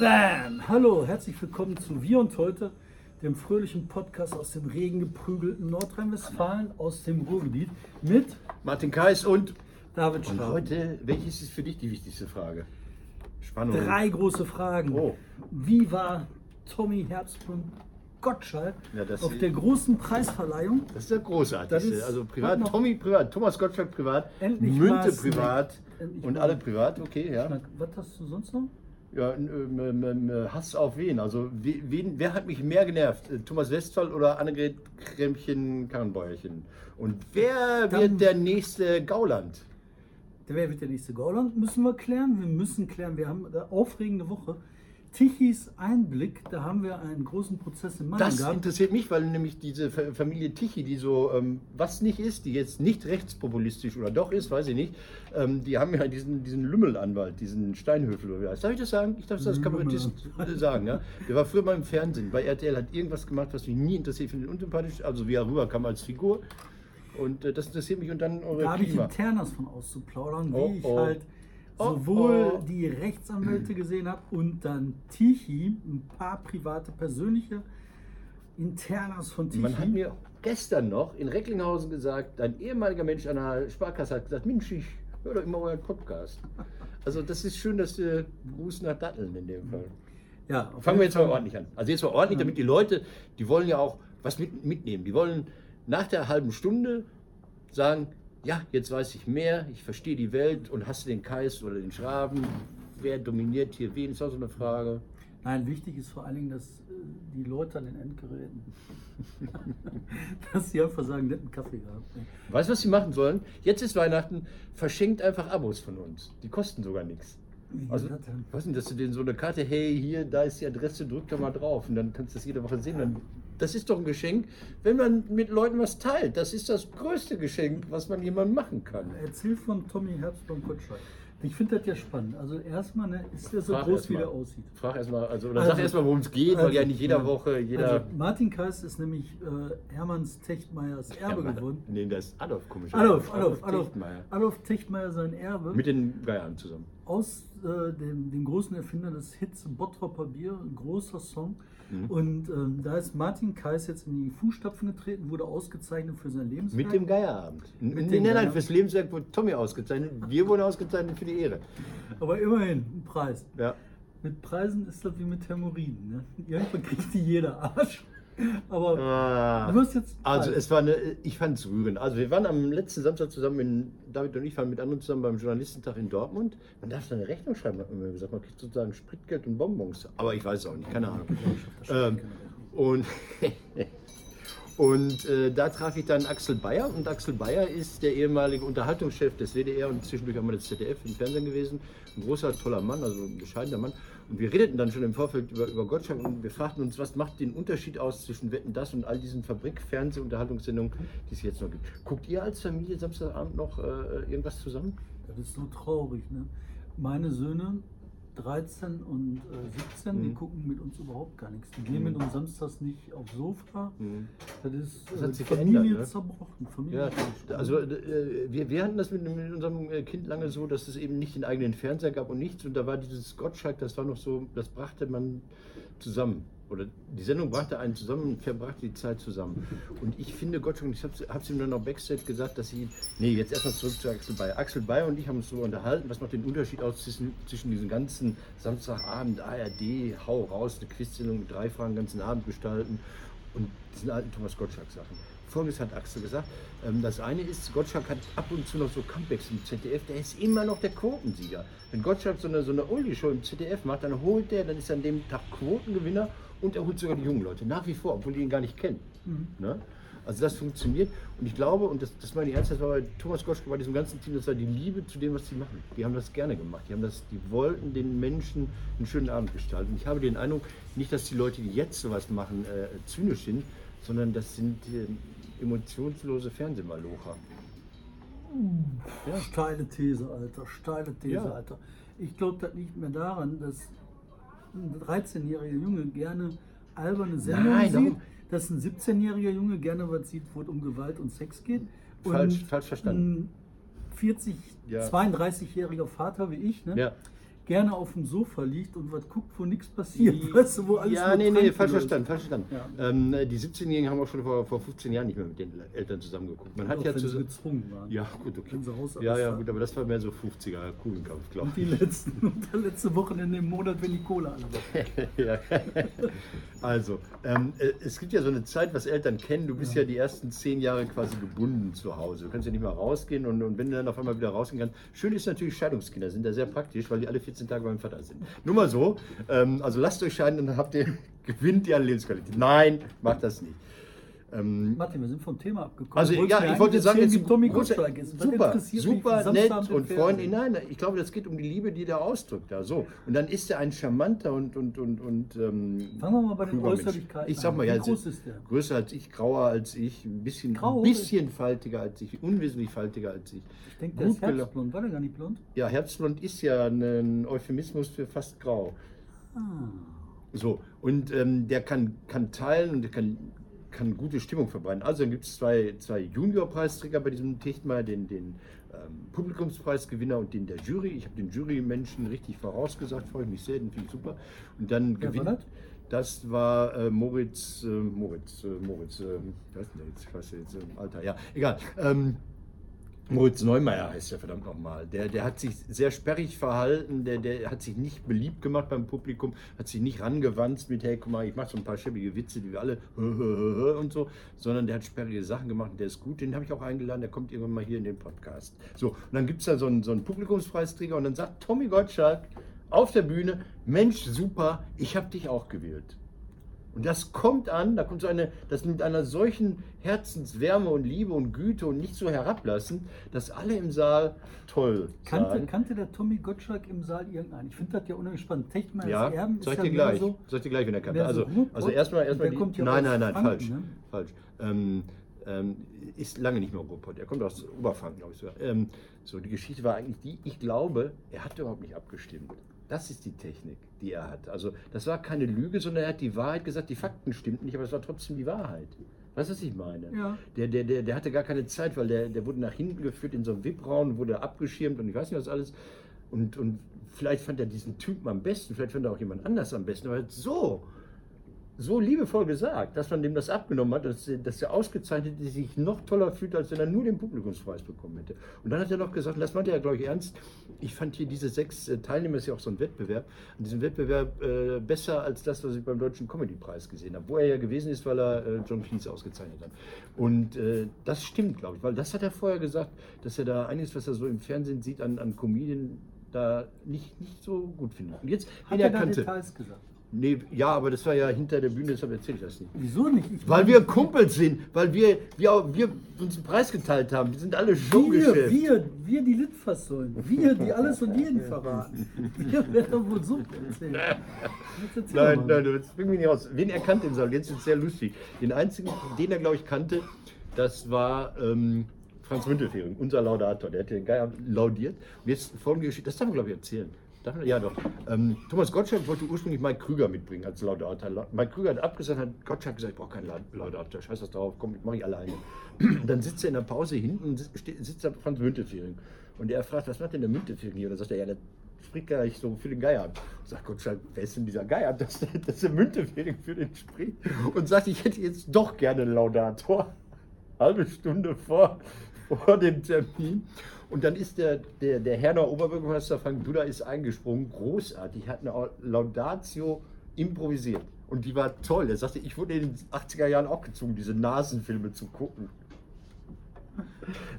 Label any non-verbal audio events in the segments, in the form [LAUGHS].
Bam! Hallo, herzlich willkommen zu Wir und Heute, dem fröhlichen Podcast aus dem regengeprügelten Nordrhein-Westfalen, aus dem Ruhrgebiet mit Martin Kais und, David und Schraub. heute, welches ist für dich die wichtigste Frage? Spannung. Drei große Fragen. Oh. Wie war Tommy Herbstbrunn Gottschalk Ja, das auf ist- der großen Preisverleihung? Das ist der großartigste. Das ist- also privat, noch. Tommy privat, Thomas Gottschalk privat, Endlich Münte privat und alle privat, okay, ja. Was hast du sonst noch? Ja, äh, Hass auf wen? Also we- wen, wer hat mich mehr genervt? Äh, Thomas Westphal oder Annegret Kremchen Karrenbäuerchen? Und wer Dann- wird der nächste Gauland? Der wer wird der nächste Gauland? Müssen wir klären. Wir müssen klären. Wir haben eine aufregende Woche. Tichys Einblick, da haben wir einen großen Prozess in Mannheim Das gehabt. interessiert mich, weil nämlich diese Fa- Familie Tichy, die so ähm, was nicht ist, die jetzt nicht rechtspopulistisch oder doch ist, weiß ich nicht, ähm, die haben ja diesen, diesen Lümmelanwalt, diesen Steinhöfel oder wie heißt. Darf ich das sagen? Ich darf das als Kabarettist sagen. Ja? Der war früher mal im Fernsehen. Bei RTL hat irgendwas gemacht, was mich nie interessiert, finde unsympathisch, also wie er rüberkam als Figur. Und äh, das interessiert mich und dann eure Da habe ich. Internas von auszuplaudern, wie Oh, ich oh. halt Oh, sowohl oh. die Rechtsanwälte gesehen habe und dann Tichy, ein paar private, persönliche Internas von Tichy. Man hat mir gestern noch in Recklinghausen gesagt, ein ehemaliger Mensch an der Sparkasse hat gesagt, Mensch, ich höre doch immer euren Podcast. Also das ist schön, dass du Gruß nach Datteln in dem Fall. ja, Fangen wir jetzt mal ordentlich an. Also jetzt mal ordentlich, damit die Leute, die wollen ja auch was mit, mitnehmen. Die wollen nach der halben Stunde sagen, ja, jetzt weiß ich mehr, ich verstehe die Welt und hast du den Kais oder den Schraben? Wer dominiert hier wen? Ist auch so eine Frage. Nein, wichtig ist vor allen Dingen, dass äh, die Leute an den Endgeräten, [LAUGHS] dass sie einfach sagen, netten Kaffee gehabt. Weißt du, was sie machen sollen? Jetzt ist Weihnachten, verschenkt einfach Abos von uns. Die kosten sogar nichts. Also, das denn? dass du denen so eine Karte, hey, hier, da ist die Adresse, drück da mal drauf und dann kannst du das jede Woche sehen. Dann, das ist doch ein Geschenk, wenn man mit Leuten was teilt. Das ist das größte Geschenk, was man jemandem machen kann. Erzähl von Tommy Herbst beim Gottschalk. Ich finde das ja spannend. Also erstmal ne, ist der so Frag groß, wie mal. der aussieht. Frag erstmal, also, oder Also- sag erstmal, worum es geht, weil Also, ja nicht jeder ja. Woche, jeder. Also Martin Kais ist nämlich äh, Hermanns Techtmeyers Erbe geworden. Nee, das ist Adolf, komisch. Adolf, Adolf, Adolf, Dichtmeier. Adolf Techtmeier sein Erbe. Mit den Geiern zusammen. aus äh, dem, dem großen Erfinder des Hits Bottropper Bier, ein großer Song. Mhm. Und ähm, da ist Martin Kais jetzt in die Fußstapfen getreten, wurde ausgezeichnet für sein Lebenswerk. Mit dem Geierabend. Mit nein, nein, Geierabend. fürs Lebenswerk wurde Tommy ausgezeichnet. Wir wurden ausgezeichnet für die Ehre. Aber immerhin, ein Preis. Ja. Mit Preisen ist das wie mit Hämorrhoiden. Ne? Irgendwann kriegt die jeder Arsch. [LAUGHS] Aber Ah. du hast jetzt. Also es war eine, ich fand es rührend. Also wir waren am letzten Samstag zusammen, in, David und ich waren mit anderen zusammen beim Journalistentag in Dortmund. Man darf da eine Rechnung schreiben, hat man mir gesagt. Man kriegt sozusagen Spritgeld und Bonbons. Aber ich weiß es auch nicht, keine Ahnung. Ähm, und [LAUGHS] und äh, da traf ich dann Axel Bayer und Axel Bayer ist der ehemalige Unterhaltungschef des WDR und zwischendurch auch mal des ZDF im Fernsehen gewesen. Ein großer, toller Mann, also ein bescheidener Mann. Und wir redeten dann schon im Vorfeld über, über Gottschalk und wir fragten uns, was macht den Unterschied aus zwischen Wetten, das und all diesen Fabrik-Fernseh-Unterhaltungssendungen, die es jetzt noch gibt. Guckt ihr als Familie Samstagabend noch äh, irgendwas zusammen? Das ist so traurig. Ne? Meine Söhne, 13 und äh, 17, die Mhm. gucken mit uns überhaupt gar nichts. Die gehen mit uns samstags nicht aufs Sofa. Das ist Das hat äh, sich Familie ne? zerbrochen. Familie Ja, also äh, wir, wir hatten das mit, mit unserem äh, Kind lange so, dass es eben nicht den eigenen Fernseher gab und nichts. Und da war dieses Gottschalk, das war noch so, das brachte man zusammen. Oder die Sendung brachte einen zusammen und verbrachte die Zeit zusammen. Und ich finde Gottschalk, und ich habe es ihm dann noch Backstage gesagt, dass sie, nee, jetzt erstmal zurück zu Axel Bayer. Axel Bayer und ich haben uns so unterhalten, was macht den Unterschied aus zwischen, zwischen diesen ganzen Samstagabend, ARD, hau raus, eine Quizsendung mit drei Fragen, den ganzen Abend gestalten und diesen alten Thomas Gottschalk-Sachen. Folgendes hat Axel gesagt. Ähm, Das eine ist, Gottschalk hat ab und zu noch so Comebacks im ZDF, der ist immer noch der Quotensieger. Wenn Gottschalk so eine, so eine Oldie-Show im ZDF macht, dann holt der, dann ist er an dem Tag Quotengewinner und er holt sogar die jungen Leute, nach wie vor, obwohl die ihn gar nicht kennen. Ne? Also das funktioniert und ich glaube, und das, das meine ich ernst, das war bei Thomas Gottschalk, bei diesem ganzen Team, das war die Liebe zu dem, was sie machen. Die haben das gerne gemacht. Die, haben das, die wollten den Menschen einen schönen Abend gestalten. Ich habe den Eindruck, nicht, dass die Leute, die jetzt sowas machen, äh, zynisch sind, sondern das sind äh, emotionslose Fernsehmalocher. Ja. Steile These, Alter. Steile These, Ja. Alter. Ich glaube das nicht mehr daran, dass 13-jähriger Junge gerne alberne Sendungen Nein, sieht, darum- dass ein 17-jähriger Junge gerne was sieht, wo es um Gewalt und Sex geht. Falsch- und falsch verstanden. Ein 40, Ja. 32-jähriger Vater wie ich, ne? Ja. Gerne auf dem Sofa liegt und was guckt, wo nichts passiert. Weißt du, wo alles ja, nee, nee, falsch verstanden, falsch verstanden. Ja. Ähm, die 17-Jährigen haben auch schon vor, vor 15 Jahren nicht mehr mit den Eltern zusammengeguckt. Man hat Auch ja wenn zusammen. gezwungen waren. Ja, gut, okay. Ja, ja, gut, aber das war mehr so 50er Kugelkampf, glaube Und die letzten, [LAUGHS] und der letzte Wochenende im Monat, wenn die Kohle alle ich. [LAUGHS] ja. Also, ähm, äh, es gibt ja so eine Zeit, was Eltern kennen. Du bist ja. die ersten zehn Jahre quasi gebunden zu Hause. Du kannst ja nicht mal rausgehen und, und wenn du dann auf einmal wieder rausgehen kannst. Schön ist natürlich, Scheidungskinder sind da sehr praktisch, weil die alle 14 Tage beim Vater sind. Nur mal so. Ähm, also lasst euch scheiden, dann habt ihr, [LAUGHS] gewinnt ihr an Lebensqualität. Nein, macht das nicht. Ähm, Martin, wir sind vom Thema abgekommen. Also ja, ich wollte sagen, jetzt Tommy Gottschalk ist. Super, super nett und? Freundin. Nein, ich glaube, das geht um die Liebe, die der ausdrückt. Da so und dann ist er ein charmanter und und und und. Ähm, Fangen wir mal bei den. Äußerlichkeiten Ich sag mal, an. ja, Wie groß ist der? größer als ich, grauer als ich, ein bisschen, Grau? bisschen faltiger als ich, unwesentlich faltiger als ich. Ich denke, der ist Gut gela- herbstblond. War der gar nicht blond? Ja, Herbstblond ist ja ein Euphemismus für fast grau. Ah. So, und ähm, der kann, kann teilen und der kann, kann gute Stimmung verbreiten. Also dann gibt es zwei, zwei Junior-Preisträger bei diesem Tichtmeier, den, den ähm, Publikumspreisgewinner und den der Jury. Ich habe den Jurymenschen richtig vorausgesagt, freue ich mich sehr, den finde ich super. Und dann war gewinnt. das? Das war äh, Moritz, äh, Moritz, äh, Moritz, äh, was ist denn jetzt? Ich weiß jetzt, äh, Alter, ja, egal. Ähm, Moritz Neumeier heißt der verdammt nochmal. Der, der hat sich sehr sperrig verhalten, der, der hat sich nicht beliebt gemacht beim Publikum, hat sich nicht rangewanzt mit, hey, guck mal, ich mache so ein paar schäbige Witze, die wir alle [LAUGHS] und so, sondern der hat sperrige Sachen gemacht und der ist gut. Den habe ich auch eingeladen, der kommt irgendwann mal hier in den Podcast. So, und dann gibt es da so einen, so einen Publikumspreisträger und dann sagt Tommy Gottschalk auf der Bühne, Mensch, super, ich habe dich auch gewählt. Und das kommt an, da kommt so eine, das mit einer solchen Herzenswärme und Liebe und Güte und nicht so herablassen, dass alle im Saal toll Kannte, sagen. kannte der Tommy Gottschalk im Saal irgendeinen? Ich finde das ja unheimlich spannend. Techtmeier Ja, Erben sag ja dir mehr gleich. so. Sag dir gleich, wenn er kann. mehr so Also, also erstmal, erstmal die, kommt ja nein, nein, nein, Franken, falsch, ne? falsch. Ähm, ähm, ist lange nicht mehr Ruhrpott. Er kommt aus Oberfranken, glaube ich sogar. Ähm, so, die Geschichte war eigentlich die, ich glaube, er hat überhaupt nicht abgestimmt. Das ist die Technik, die er hat. Also, das war keine Lüge, sondern er hat die Wahrheit gesagt. Die Fakten stimmten nicht, aber es war trotzdem die Wahrheit. Weißt du, was ich meine? Ja. Der, der, der, der hatte gar keine Zeit, weil der, der wurde nach hinten geführt in so einem VIP-Raum, wurde abgeschirmt und ich weiß nicht was alles. Und, und vielleicht fand er diesen Typen am besten, vielleicht fand er auch jemand anders am besten, aber er so, so liebevoll gesagt, dass man dem das abgenommen hat, dass, dass der Ausgezeichnete sich noch toller fühlt, als wenn er nur den Publikumspreis bekommen hätte. Und dann hat er noch gesagt, und das meinte er, glaube ich, ernst, ich fand hier diese sechs äh, Teilnehmer, ist ja auch so ein Wettbewerb, an diesem Wettbewerb äh, besser als das, was ich beim Deutschen Comedy-Preis gesehen habe, wo er ja gewesen ist, weil er äh, John Cleese ausgezeichnet hat. Und äh, das stimmt, glaube ich, weil das hat er vorher gesagt, dass er da einiges, was er so im Fernsehen sieht, an, an Comedien da nicht, nicht so gut findet. Und jetzt, Hat er da kannte. Details gesagt? Nee, ja, aber das war ja hinter der Bühne, deshalb erzähle ich das nicht. Wieso nicht? Ich Weil wir Kumpels sind, weil wir, wir, wir uns einen Preis geteilt haben. Wir sind alle wir, Showgeschäft. wir, wir die Litfaßsäulen, wir, die alles und jeden verraten. Wir werden doch wohl so erzählen. Nein, nein, das bringt mich nicht raus. Wen er kannte im Saal, jetzt ist es sehr lustig. Den einzigen, den er, glaube ich, kannte, das war ähm, Franz Müntefering, unser Laudator. Der hat den Geier laudiert. Und jetzt folgende Geschichte, das darf man, glaube ich, erzählen. Ja, doch. Ähm, Thomas Gottschalk wollte ursprünglich Mike Krüger mitbringen als Laudator. La- Mike Krüger hat abgesagt, hat Gottschalk gesagt, ich brauche keinen La- Laudator, scheiß das drauf, komm, mache ich alleine. [CLEARS THROAT] Dann sitzt er in der Pause hinten und sitzt, da Franz Müntefering. Und er fragt, was macht denn der Müntefering hier? Und dann sagt er, ja, der spricht nicht so für den Geier an. Sagt Gottschalk, wer ist denn dieser Geier, [LAUGHS] dass, dass der Müntefering für den spricht? Und sagt, ich hätte jetzt doch gerne einen Laudator. Halbe Stunde vor, vor dem Termin. Und dann ist der, der, der Herner Oberbürgermeister Frank Duda ist eingesprungen, großartig, hat eine Laudatio improvisiert. Und die war toll. Er sagte, ich wurde in den 80er Jahren auch gezwungen, diese Nasenfilme zu gucken.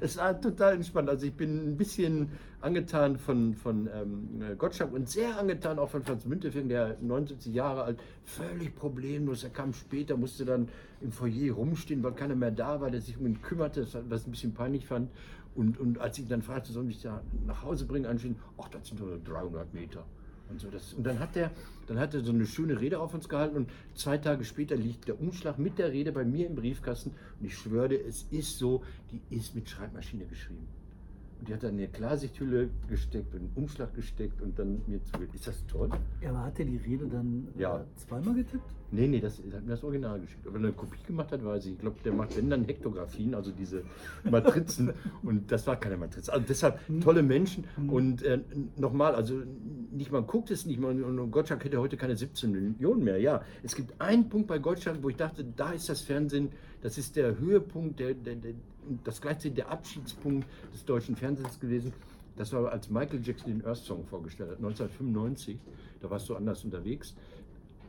Es war total entspannt. Also ich bin ein bisschen angetan von, von ähm, Gottschalk und sehr angetan auch von Franz Müntefering, der 79 Jahre alt, völlig problemlos. Er kam später, musste dann im Foyer rumstehen, weil keiner mehr da war, der sich um ihn kümmerte, was ich ein bisschen peinlich fand. Und, und als ich dann fragte, soll ich da nach Hause bringen, anschien, ach, das sind nur 300 Meter. Und, so, das, und dann hat er dann hat er so eine schöne Rede auf uns gehalten und zwei Tage später liegt der Umschlag mit der Rede bei mir im Briefkasten und ich schwöre, es ist so, die ist mit Schreibmaschine geschrieben. Und die hat dann in eine Klarsichthülle gesteckt und einen Umschlag gesteckt und dann mir zugeht. Ist das toll? Ja, aber hat er die Rede dann Ja. äh, zweimal getippt? Nee, nee, das er hat mir das Original geschickt. Aber wenn er eine Kopie gemacht hat, weiß ich. Ich glaube, der macht wenn dann Hektografien, also diese Matrizen. [LAUGHS] und das war keine Matrize. Also deshalb tolle Menschen. Und äh, nochmal, also nicht mal guckt es nicht mal. Und Gottschalk hätte heute keine 17 Millionen mehr. Ja, es gibt einen Punkt bei Gottschalk, wo ich dachte, da ist das Fernsehen, das ist der Höhepunkt, der, der, der, das gleichzeitig der Abschiedspunkt des deutschen Fernsehens gewesen. Das war, als Michael Jackson den Earth Song vorgestellt hat, 1995. Da warst du anders unterwegs.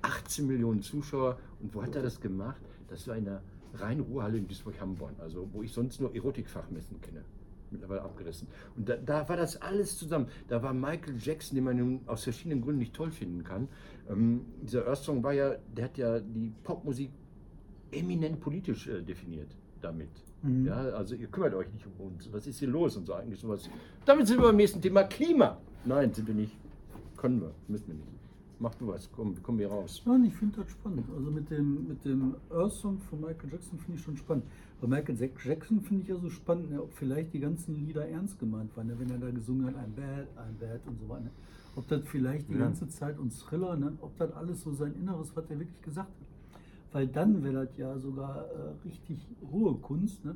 18 Millionen Zuschauer. Und wo hat er das gemacht? Das war in der Rhein-Ruhr-Halle in Duisburg-Hamborn, also wo ich sonst nur Erotikfachmessen kenne. Mittlerweile abgerissen. Und da, da war das alles zusammen. Da war Michael Jackson, den man aus verschiedenen Gründen nicht toll finden kann. Ähm, dieser Earth Song war ja, der hat ja die Popmusik eminent politisch äh, definiert damit. Mhm. Ja, also ihr kümmert euch nicht um uns. Was ist hier los und so eigentlich sowas. Damit sind wir beim nächsten Thema Klima. Nein, sind wir nicht. Können wir, müssen wir nicht. Mach du was, komm, kommen wir raus. Und ich finde das spannend. Also mit dem, mit dem Earth Song von Michael Jackson finde ich schon spannend. Bei Michael Jack- Jackson finde ich ja so spannend, ne, ob vielleicht die ganzen Lieder ernst gemeint waren, ne, wenn er da gesungen hat, ein Bad, ein Bad und so weiter. Ob das vielleicht die Ja. ganze Zeit und Thriller, ne, ob das alles so sein Inneres, was er wirklich gesagt hat. Weil dann wäre das ja sogar äh, richtig hohe Kunst, ne?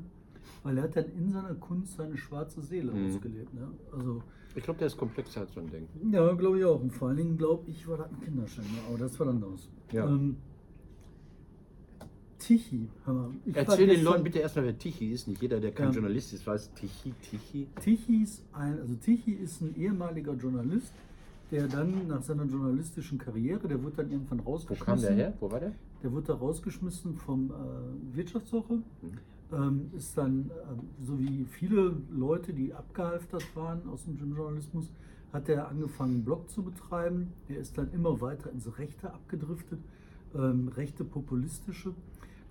Weil er hat dann in seiner Kunst seine schwarze Seele Mhm. ausgelebt. Ne? Also Ich glaube, der ist komplexer als man denkt. ja, glaube ich auch. Und vor allen Dingen glaube ich, war das ein Kinderschänder. Aber das war anders. Ja. Ähm, Tichy, Erzähl den Leuten bitte erstmal, wer Tichy ist. Nicht jeder, der kein Ja. Journalist ist, weiß Tichy, Tichy. Tichy ist ein, also Tichy ist ein ehemaliger Journalist, der dann nach seiner journalistischen Karriere, der wurde dann irgendwann Wo rausgeschmissen. kam der her? Wo war der? Der wurde da rausgeschmissen vom äh, Wirtschaftswoche. Mhm. Ähm, ist dann, ähm, so wie viele Leute, die abgehalftert waren aus dem Journalismus, hat er angefangen, einen Blog zu betreiben. Er ist dann immer weiter ins Rechte abgedriftet, ähm, rechte populistische.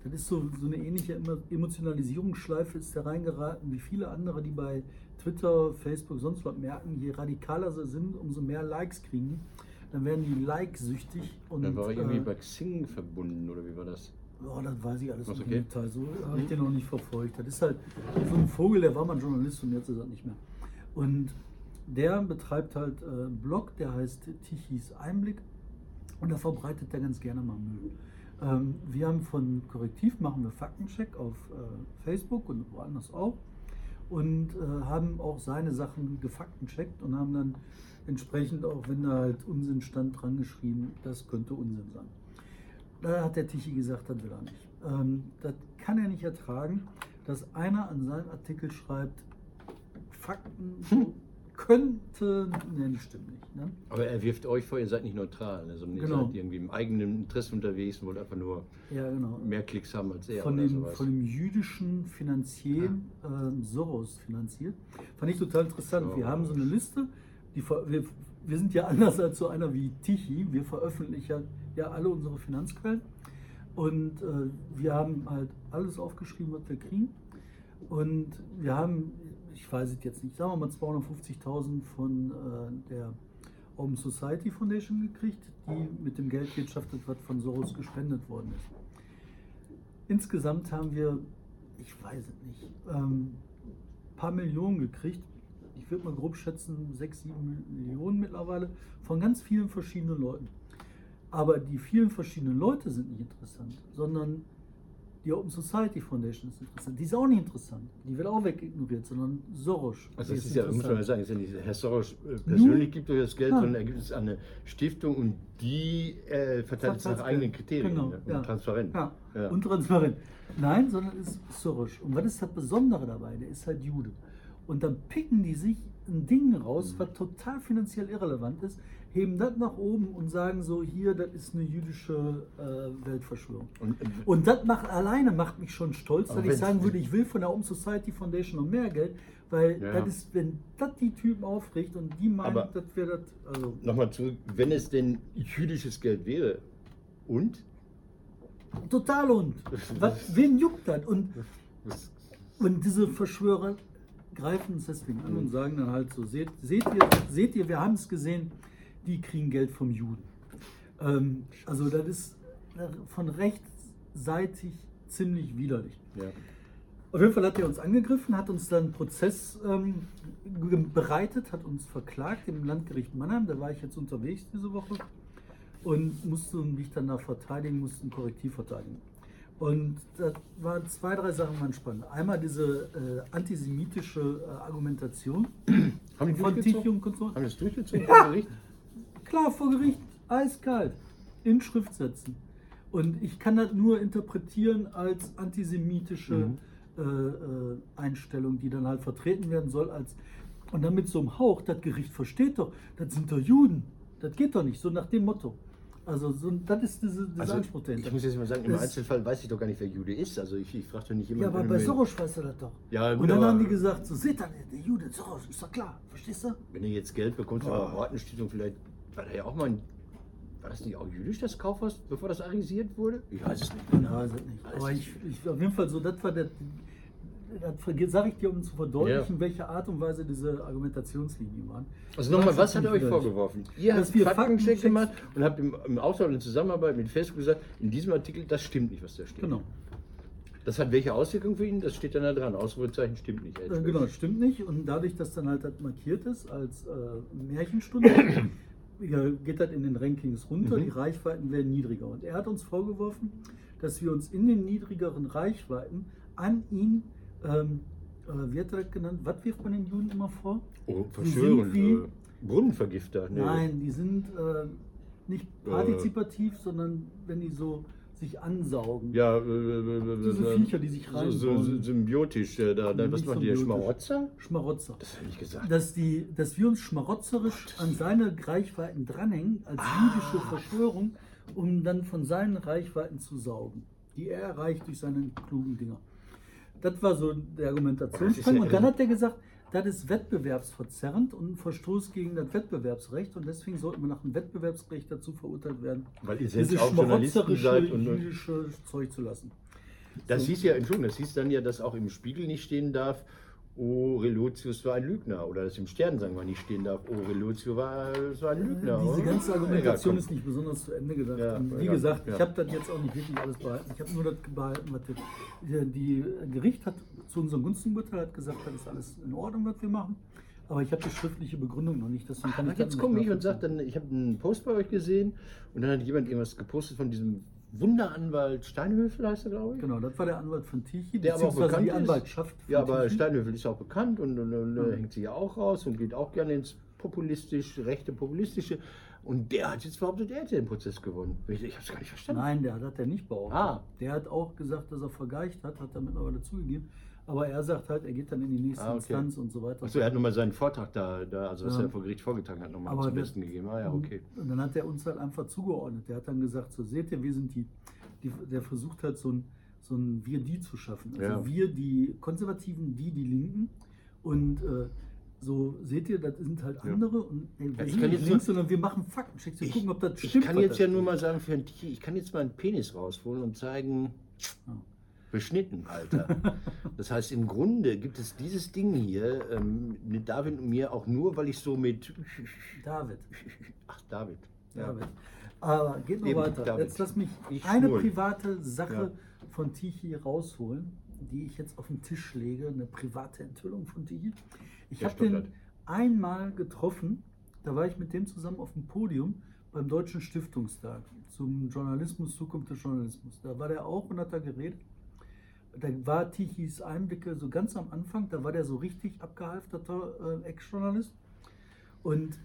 Das ist so, so eine ähnliche Emo- Emotionalisierungsschleife ist er reingeraten, wie viele andere, die bei Twitter, Facebook, sonst was merken, je radikaler sie sind, umso mehr Likes kriegen. Dann werden die like-süchtig. Und, Dann war er irgendwie äh, bei Xing verbunden, oder wie war das? Oh, das weiß ich alles okay? im Detail. So habe ich den noch nicht verfolgt. Das ist halt so ein Vogel, der war mal Journalist und jetzt ist er nicht mehr. Und der betreibt halt äh, einen Blog, der heißt Tichys Einblick und da verbreitet er ganz gerne mal Müll. Ähm, wir haben von Korrektiv machen wir Faktencheck auf äh, Facebook und woanders auch und äh, haben auch seine Sachen gefaktencheckt und haben dann entsprechend auch, wenn da halt Unsinn stand, dran geschrieben, das könnte Unsinn sein. Da hat der Tichy gesagt, das will er nicht. Ähm, das kann er nicht ertragen, dass einer an seinem Artikel schreibt, Fakten so könnte, ne, das stimmt nicht. Ne? Aber er wirft euch vor, ihr seid nicht neutral, ne, Genau. ihr seid irgendwie im eigenen Interesse unterwegs und wollt einfach nur Ja, genau. mehr Klicks haben als er von oder dem, sowas. von dem jüdischen Finanzier ähm, Soros finanziert. Fand ich total interessant. Wir haben so eine Liste, die wir, wir sind ja anders als so einer wie Tichy. Wir veröffentlichen ja alle unsere Finanzquellen. Und äh, wir haben halt alles aufgeschrieben, was wir kriegen. Und wir haben, ich weiß es jetzt nicht, sagen wir mal 250.000 von äh, der Open Society Foundation gekriegt, die mit dem Geld wirtschaftet, was von Soros gespendet worden ist. Insgesamt haben wir, ich weiß es nicht, ähm, paar Millionen gekriegt. Ich würde mal grob schätzen, sechs, sieben Millionen mittlerweile von ganz vielen verschiedenen Leuten. Aber die vielen verschiedenen Leute sind nicht interessant, sondern die Open Society Foundation ist interessant. Die ist auch nicht interessant. Die wird auch wegignoriert, sondern Soros. Also das ist ja, muss man ja sagen, ist ja nicht, Herr Soros äh, persönlich gibt euch das Geld, Ja. sondern er gibt es an eine Stiftung und die äh, verteilt es nach eigenen. Kriterien Genau, ne? und ja. transparent. Ja, Ja. und transparent. Nein, sondern es ist Soros. Und was ist das Besondere dabei? Der ist halt Jude. Und dann picken die sich ein Ding raus, was total finanziell irrelevant ist, heben das nach oben und sagen so, hier, das ist eine jüdische äh, Weltverschwörung. Und, äh, Und das macht alleine macht mich schon stolz, dass ich sagen würde, ich will von der Open Society Foundation noch mehr Geld, weil Ja. das ist, wenn das die Typen aufregt und die meinen, Aber- das wäre das, also Nochmal zurück, wenn es denn jüdisches Geld wäre und? total und. Was, wen juckt das? Und Und diese Verschwörer greifen uns deswegen an und sagen dann halt so, seht, seht ihr, seht ihr, wir haben es gesehen, die kriegen Geld vom Juden. Ähm, also das ist äh, von rechtsseitig ziemlich widerlich. ja. Auf jeden Fall hat er uns angegriffen, hat uns dann einen Prozess ähm, bereitet, hat uns verklagt im Landgericht Mannheim. Da war ich jetzt unterwegs diese Woche und musste mich dann da verteidigen, musste ein Korrektiv verteidigen. Und da waren zwei, drei Sachen waren spannend. Einmal diese äh, antisemitische äh, Argumentation Haben die von? Tichy und Konsort. Haben die das durchgezogen vor Gericht? Klar, vor Gericht, eiskalt, in Schriftsätzen. Und ich kann das nur interpretieren als antisemitische Mhm. äh, äh, Einstellung, die dann halt vertreten werden soll. Als, und dann mit so einem Hauch, das Gericht versteht doch, das sind doch Juden. Das geht doch nicht, so nach dem Motto. Also so, das ist diese, dieser Also, Anspruch dahinter. ich muss jetzt mal sagen, im Das- Einzelfall weiß ich doch gar nicht, wer Jude ist. Also ich, ich frage doch nicht Ja, jemanden. aber wenn bei du Soros weiß er das doch. Ja, gut, und dann aber- haben die gesagt, so seht ihr, der Jude, Soros, ist doch klar, verstehst du? Wenn er jetzt Geld bekommt von der Ordenstiftung, vielleicht war da ja auch mal ein. War das nicht auch jüdisch, das Kaufhaus, bevor das arisiert wurde? Ich weiß es nicht. Ja, weiß ich nicht. Aber ich, ich, auf jeden Fall so, das war der. Das sage ich dir, um zu verdeutlichen, Ja. welche Art und Weise diese Argumentationslinien waren. Also nochmal, was hat er euch vorgeworfen? Ihr Dass habt wir Faktencheck Faktenchecks- gemacht und habt im, im Austausch und in Zusammenarbeit mit Facebook gesagt, in diesem Artikel, das stimmt nicht, was da steht. Genau. Das hat welche Auswirkungen für ihn? Das steht dann da dran. Ausrufezeichen stimmt nicht. Äh, genau, das stimmt nicht. Und dadurch, dass dann halt das markiert ist als äh, Märchenstunde, [COUGHS] geht das in den Rankings runter, Mhm. die Reichweiten werden niedriger. Und er hat uns vorgeworfen, dass wir uns in den niedrigeren Reichweiten an ihn, ähm, äh, er das genannt, was wirft man den Juden immer vor? Oh, wie- Äh, Brunnenvergifter. Nee. Nein, die sind äh, nicht Äh. partizipativ, sondern wenn die so sich ansaugen. Ja, äh, äh, äh, Diese Viecher, die sich so, so, so symbiotisch. Da, da, Nicht was machen die? Schmarotzer? Schmarotzer. Das habe ich gesagt. Dass, die, dass wir uns schmarotzerisch an seine Reichweiten dranhängen, als Ah. jüdische Verschwörung, um dann von seinen Reichweiten zu saugen, die er erreicht durch seine klugen Dinger. Das war so der Argumentationsstrang. und dann hat er gesagt, das ist wettbewerbsverzerrend und ein Verstoß gegen das Wettbewerbsrecht und deswegen sollten wir nach dem Wettbewerbsrecht dazu verurteilt werden, Weil ihr selbst auch Journalisten seid. Und, und jüdische Zeug zu lassen. das So. hieß ja, Entschuldigung, das hieß dann ja, dass auch im Spiegel nicht stehen darf, oh, Relotius war ein Lügner. Oder dass im Stern, sagen wir, nicht stehen darf, oh, Relotius war, das war ein Lügner. Diese oder? ganze Argumentation Egal, ist nicht besonders zu Ende gedacht. Ja, wie egal, gesagt, ja. ich habe das jetzt auch nicht wirklich alles behalten. Ich habe nur das behalten, was die, die Gericht hat zu unserem Gunstenurteil hat gesagt, das ist alles in Ordnung, was wir machen. Aber ich habe die schriftliche Begründung noch nicht. Deswegen kann Aber ich das jetzt komme ich und sage dann, ich habe einen Post bei euch gesehen und dann hat jemand irgendwas gepostet von diesem Wunderanwalt Steinhöfel, heißt er, glaube ich. Genau, das war der Anwalt von Tichy, Der aber auch bekannt die ist. Anwaltschaft. von Ja, aber Tichy. Steinhöfel ist auch bekannt und, und, und Mhm. äh, hängt sich ja auch raus und geht auch gerne ins populistisch, rechte populistische. Und der hat jetzt behauptet, er hätte den Prozess gewonnen. Ich, ich habe es gar nicht verstanden. Nein, der hat er nicht behauptet. Ah. Der hat auch gesagt, dass er vergeicht hat, hat er mittlerweile zugegeben. Aber er sagt halt, er geht dann in die nächste Ah, okay. Instanz und so weiter. Achso, er hat nochmal seinen Vortrag da, da also was Ja. er vor Gericht vorgetragen hat, nochmal zum Besten gegeben. Ah ja, okay. Und dann hat er uns halt einfach zugeordnet. Der hat dann gesagt, so seht ihr, wir sind die, die der versucht halt so ein, so ein Wir-Die zu schaffen. Also Ja. wir die Konservativen, die die Linken. Und äh, so seht ihr, das sind halt Ja. andere. Und ey, wir Ja, ich kann jetzt links, sondern wir machen Faktenchecks. Wir Ich, gucken, ob das ich stimmt. kann was jetzt ja nur mal sagen, für ein Tier, ich kann jetzt mal einen Penis rausholen und zeigen, Ja. Beschnitten, Alter. [LAUGHS] Das heißt, im Grunde gibt es dieses Ding hier ähm, mit David und mir auch nur, weil ich so mit. David. Ach, David. David. Aber geht noch Eben, weiter. David. Jetzt lass mich Ich eine schwul. private Sache Ja. von Tichy rausholen, die ich jetzt auf den Tisch lege. Eine private Enthüllung von Tichy. Ich habe den einmal getroffen. Da war ich mit dem zusammen auf dem Podium beim Deutschen Stiftungstag zum Journalismus, Zukunft des Journalismus. Da war der auch und hat da geredet. Da war Tichys Einblicke so ganz am Anfang, da war der so richtig abgehalfterter äh, Ex-Journalist. Und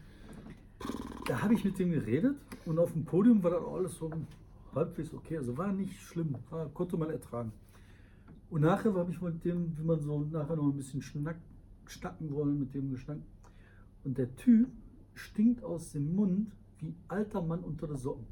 da habe ich mit dem geredet und auf dem Podium war das alles so halbwegs okay. Also war nicht schlimm, war, konnte man ertragen. Und nachher habe ich mit dem, wie man so nachher noch ein bisschen schnack, schnacken wollen, mit dem geschnackt. Und der Typ stinkt aus dem Mund wie alter Mann unter den Socken.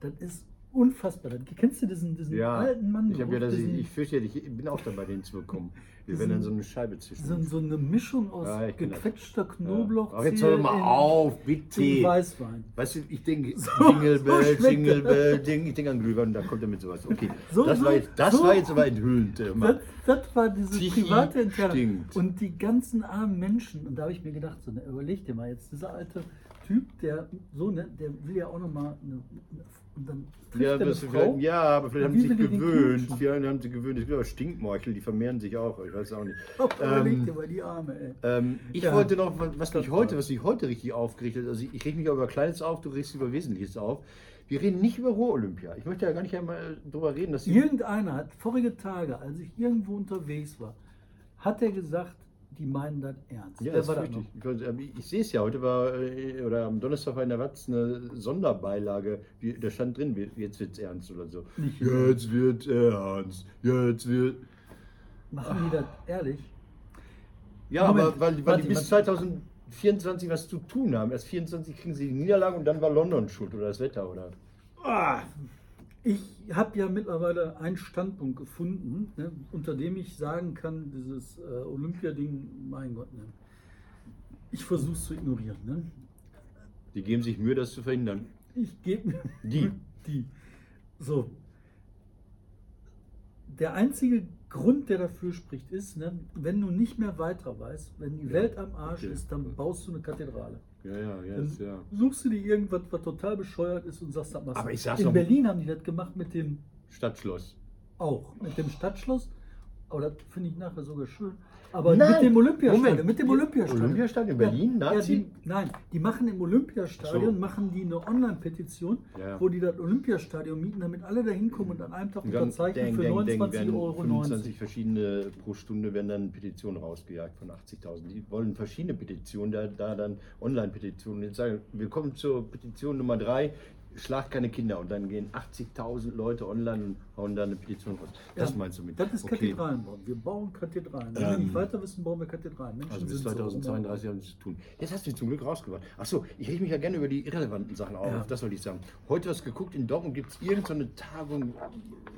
Das ist unfassbar. Kennst du diesen, diesen alten Mann? Ich, ja das, ich, diesen- ich fürchte, ich bin auch dabei, den zu bekommen. Wir werden dann so eine Scheibe zwischen. so, so eine Mischung aus Ja, gequetschter Knoblauch. Ach, jetzt hör mal auf, bitte. Weißwein. Weißt du, ich denke, So- [LAUGHS] Jingle so Bell, schmeckt Jingle. Bell, Ding, ich denke an Glühwein, da kommt er mit sowas. Okay, [LAUGHS] So- das, so- war jetzt, das so- war jetzt aber enthüllend. äh, Das, das war diese Tichy private Entfernung. stinkt. Und die ganzen armen Menschen. Und da habe ich mir gedacht, so, na, überleg dir mal jetzt, dieser alte Typ, der so, ne, der will ja auch nochmal eine, und dann trifft Ja, er eine das Frau. ja, aber vielleicht haben sie sich gewöhnt. Ja, haben sie gewöhnt. Es gibt auch Stinkmorchel, die vermehren sich auch. Ich weiß auch nicht. [LAUGHS] Oh, Ähm, überleg dir mal die Arme, ey. Ähm, ich Ja. wollte noch, was- mich heute, was mich heute richtig aufgeregt hat, also ich, ich reg mich auch über Kleines auf, du regst über Wesentliches auf. Wir reden nicht über Ruhr-Olympia. Ich möchte ja gar nicht einmal drüber reden, dass Irgendeiner hat vorige Tage, als ich irgendwo unterwegs war, hat er gesagt, die meinen das ernst. Ja, Wer das war fürchte noch? ich. Ähm, ich, sehe es ja, heute war, äh, oder am Donnerstag war in der Watz eine Sonderbeilage, da stand drin, jetzt wird's ernst oder so. Nicht Jetzt wird ernst, jetzt wird... Machen die das ehrlich? Ja, Moment, aber weil, weil warte, die bis warte. 2024 was zu tun haben. Erst 24 kriegen sie die Niederlage und dann war London schuld oder das Wetter, oder? Ah, ich habe ja mittlerweile einen Standpunkt gefunden, ne, unter dem ich sagen kann, dieses äh, Olympia-Ding, mein Gott, ne, ich versuche es zu ignorieren. Ne? Die geben sich Mühe, das zu verhindern. Ich gebe mir Die. [LAUGHS] die. So. Der einzige Grund, der dafür spricht, ist, ne, wenn du nicht mehr weiter weißt, wenn die Ja, Welt am Arsch okay. ist, dann baust du eine Kathedrale. Ja, ja, ist, ja. suchst du dir irgendwas, was total bescheuert ist und sagst, das machst du. Aber ich sag's In Berlin haben die das gemacht mit dem Stadtschloss. auch, mit dem Stadtschloss. Aber das finde ich nachher sogar schön. Aber Nein, mit dem Olympiastadion, Moment. mit dem Olympiastadion. Olympiastadion in Berlin, ja, Nazi? ja, die, Nein, die machen im Olympiastadion, So. machen die eine Online-Petition, Ja, wo die das Olympiastadion mieten, damit alle da hinkommen und an einem Tag unterzeichnen für dang, dang, 29,90 werden Euro. 25 verschiedene pro Stunde werden dann Petitionen rausgejagt von 80.000. Die wollen verschiedene Petitionen, da, da dann Online-Petitionen. Jetzt sagen, wir kommen zur Petition Nummer 3, schlagt keine Kinder. Und dann gehen 80.000 Leute online und hauen da eine Petition raus. Das Ja, meinst du mit? Das ist Okay. Kathedralen bauen. Wir bauen Kathedralen. Wenn wir Ähm, nicht weiter wissen, bauen wir Kathedralen. Menschen Also bis sind so. 2032 haben sie zu tun. Jetzt hast du dich zum Glück rausgebracht. Achso, ich reg mich ja gerne über die irrelevanten Sachen auf. Ja. Das wollte ich sagen. Heute was geguckt, in Dortmund gibt es irgendeine Tagung,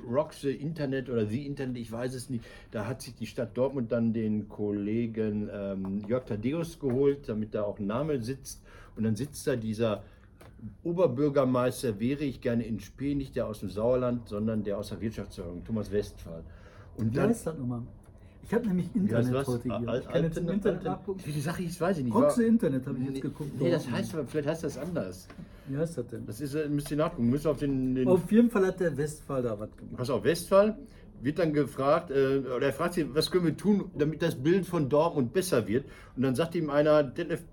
Rocks the Internet oder The Internet, ich weiß es nicht. Da hat sich die Stadt Dortmund dann den Kollegen ähm, Jörg Tadeus geholt, damit da auch ein Name sitzt. Und dann sitzt da dieser Oberbürgermeister, wäre ich gerne in Spee, nicht der aus dem Sauerland, sondern der aus der Wirtschaftsförderung, Thomas Westphal. Und Wie dann, heißt das nochmal? Ich habe nämlich wie Internet was? heute hier. Ich kann jetzt im Internet nachgucken. Wie die Sache hieß, weiß ich nicht. War- Internet habe ich jetzt geguckt. Nee, das heißt, vielleicht heißt das anders. Wie heißt das denn? Das ist, äh, müsst ihr nachgucken. Müsst auf den, den Auf jeden Fall hat der Westphal da was gemacht. Pass auf, Westphal wird dann gefragt, äh, oder er fragt sie, was können wir tun, damit das Bild von Dortmund besser wird? Und dann sagt ihm einer, Detlef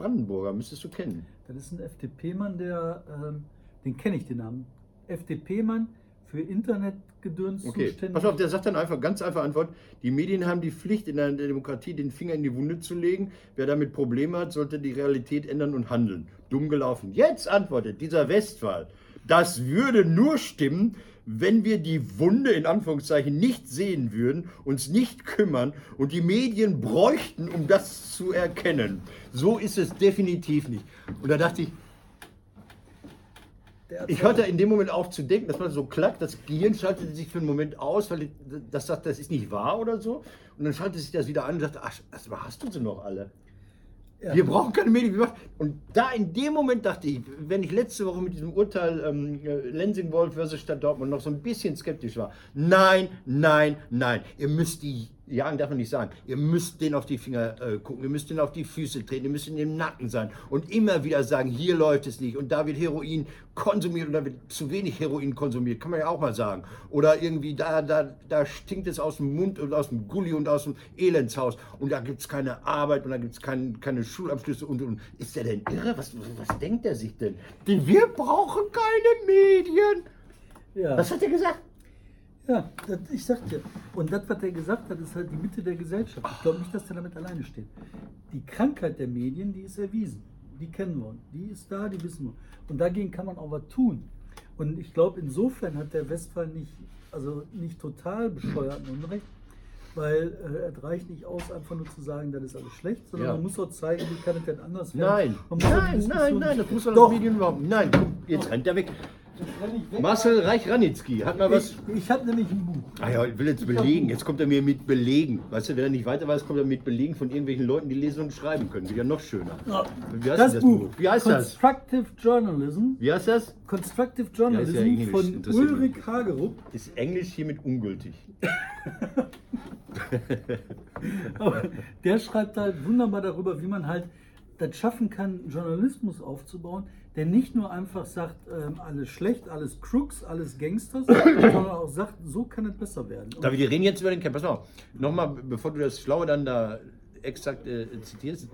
Brandenburger, müsstest du kennen. Das ist ein FDP-Mann, der, ähm, den kenne ich den Namen. FDP-Mann für Internetgedöns Okay, zuständig. pass auf, der sagt dann einfach, ganz einfach Antwort, die Medien haben die Pflicht, in einer Demokratie den Finger in die Wunde zu legen. Wer damit Probleme hat, sollte die Realität ändern und handeln. Dumm gelaufen. Jetzt antwortet dieser Westphal, das würde nur stimmen, wenn wir die Wunde in Anführungszeichen nicht sehen würden, uns nicht kümmern und die Medien bräuchten, um das zu erkennen. So ist es definitiv nicht. Und da dachte ich, ich hörte in dem Moment auf zu denken, dass man so klackt, das Gehirn schaltete sich für einen Moment aus, weil das sagt, das ist nicht wahr oder so. Und dann schaltete sich das wieder an und sagte, ach, also hast du sie noch alle? Ja. Wir brauchen keine Medien. Und da in dem Moment dachte ich, wenn ich letzte Woche mit diesem Urteil ähm, äh, Lensing-Wolf versus Stadt Dortmund noch so ein bisschen skeptisch war. Nein, nein, nein. Ihr müsst die, jagen darf man nicht sagen, ihr müsst denen auf die Finger äh, gucken, ihr müsst denen auf die Füße treten, ihr müsst in dem Nacken sein und immer wieder sagen, hier läuft es nicht und da wird Heroin konsumiert und da wird zu wenig Heroin konsumiert, kann man ja auch mal sagen. Oder irgendwie da, da, da stinkt es aus dem Mund und aus dem Gully und aus dem Elendshaus und da gibt es keine Arbeit und da gibt es kein, keine Schulabschlüsse und, und. Ist der denn irre? Was, was denkt er sich denn? Denn wir brauchen keine Medien. Ja. Was hat er gesagt? Ja, das, ich sag dir. Und das, was er gesagt hat, ist halt die Mitte der Gesellschaft. Ich glaube nicht, dass er damit alleine steht. Die Krankheit der Medien, die ist erwiesen. Die kennen wir. Die ist da, die wissen wir. Und dagegen kann man auch was tun. Und ich glaube, insofern hat der Westphal nicht, also nicht total bescheuert und Unrecht, weil äh, es reicht nicht aus, einfach nur zu sagen, das ist alles schlecht, sondern Ja. man muss auch zeigen, wie kann es denn anders werden. Nein, Man nein, nein, nein, das muss doch Doch. Medien überhaupt. Nein, komm, jetzt rennt er weg. Marcel Reich-Ranitzky hat mal was. Ich, ich habe nämlich ein Buch. Ah ja, ich will jetzt belegen. Jetzt kommt er mir mit Belegen. Weißt du, wenn er nicht weiter weiß, kommt er mit Belegen von irgendwelchen Leuten, die lesen und schreiben können. Wieder noch schöner. Ja, Wie heißt das, das Buch, Buch? Wie heißt das? Constructive Journalism. Wie heißt das? Constructive Ja, Journalism ja Englisch, von. Ulrich Hagerup. Ist Englisch hiermit ungültig. [LAUGHS] Aber der schreibt halt wunderbar darüber, wie man halt das schaffen kann, Journalismus aufzubauen, der nicht nur einfach sagt, ähm, alles schlecht, alles Crooks, alles Gangsters, [COUGHS] sondern auch sagt, so kann es besser werden. David, wir reden jetzt über den Camp. Pass mal, nochmal, bevor du das Schlaue dann da exakt äh, zitierst.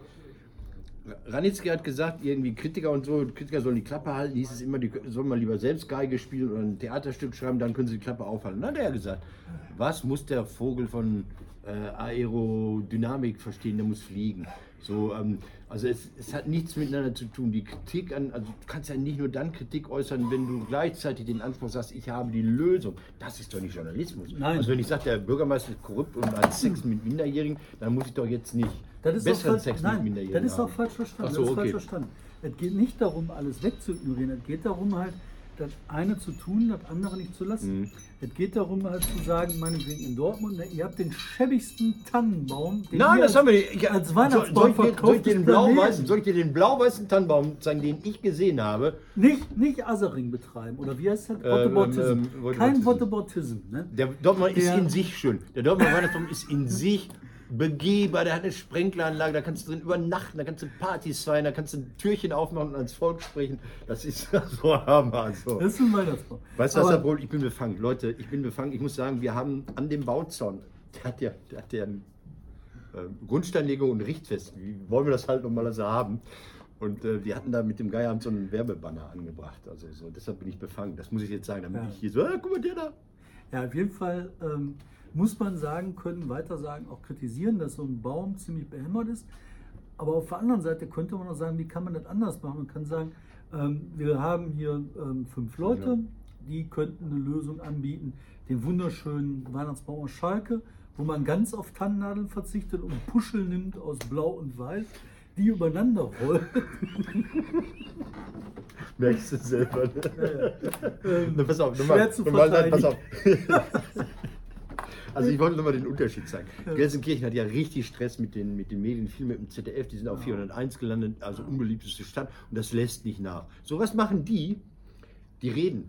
Ranitzky hat gesagt, irgendwie Kritiker und so, Kritiker sollen die Klappe halten, hieß es immer, die sollen mal lieber selbst Geige spielen oder ein Theaterstück schreiben, dann können sie die Klappe aufhalten. Dann hat er gesagt, was muss der Vogel von äh, Aerodynamik verstehen, der muss fliegen. So, ähm, also es, es hat nichts miteinander zu tun. Die Kritik an, also du kannst ja nicht nur dann Kritik äußern, wenn du gleichzeitig den Anspruch hast, ich habe die Lösung. Das ist doch nicht Journalismus. Nein. Also wenn ich sage, der Bürgermeister ist korrupt und hat Sex mit Minderjährigen, dann muss ich doch jetzt nicht Das ist, auch besseren falsch, Sex mit nein, Minderjährigen das ist haben. falsch verstanden. So, das ist okay. falsch verstanden. Es geht nicht darum, alles wegzuignorieren. Es geht darum, halt das eine zu tun, das andere nicht zu lassen. Mhm. Es geht darum, halt zu sagen, meinetwegen in Dortmund, ne, ihr habt den schäbigsten Tannenbaum. Den Nein, das als- haben wir nicht. Ich, als Weihnachtsbaum soll, ich soll, ich dir den blau-weißen, soll ich dir den blau-weißen Tannenbaum zeigen, den ich gesehen habe? Nicht, nicht Asering betreiben. Oder wie heißt das? Ähm, Whataboutism. ähm, Kein Whataboutism. Whataboutism. Ne? Der Dortmund ist in sich schön. Der Dortmund Weihnachtsbaum ist in sich begehbar. Der hat eine Sprenkleranlage, da kannst du drin übernachten, da kannst du Partys feiern, da kannst du ein Türchen aufmachen und ans Volk sprechen. Das ist [LAUGHS] so Hammer. So. Das ist ein Weihnachtsbaum. Weißt du was, Aber- Herr Brohl, ich bin befangen. Leute, ich bin befangen. Ich muss sagen, wir haben an dem Bauzaun, der hat ja, der hat ja äh, Grundsteinlegung und Richtfest. Wie wollen wir das halt nochmal also haben? Und äh, wir hatten da mit dem Geierabend so einen Werbebanner angebracht. Also so, deshalb bin ich befangen. Das muss ich jetzt sagen, damit Ja. ich hier so, ah, guck mal, der da. Ja, auf jeden Fall ähm, muss man sagen können, weiter sagen, auch kritisieren, dass so ein Baum ziemlich behämmert ist. Aber auf der anderen Seite könnte man auch sagen, wie kann man das anders machen? Man kann sagen, ähm, wir haben hier ähm, fünf Leute, Ja. die könnten eine Lösung anbieten. Den wunderschönen Weihnachtsbaum aus Schalke, wo man ganz auf Tannennadeln verzichtet und Puschel nimmt aus Blau und Weiß, die übereinander rollen. [LAUGHS] Merkst du selber. Ne? Ähm, [LAUGHS] Na, pass auf, schwer nochmal. zu nochmal nein, pass auf. [LAUGHS] Also ich wollte nochmal den Unterschied zeigen. Gelsenkirchen hat ja richtig Stress mit den, mit den Medien, viel mit dem ZDF, die sind auf 401 gelandet, also unbeliebteste Stadt und das lässt nicht nach. So was machen die? Die reden.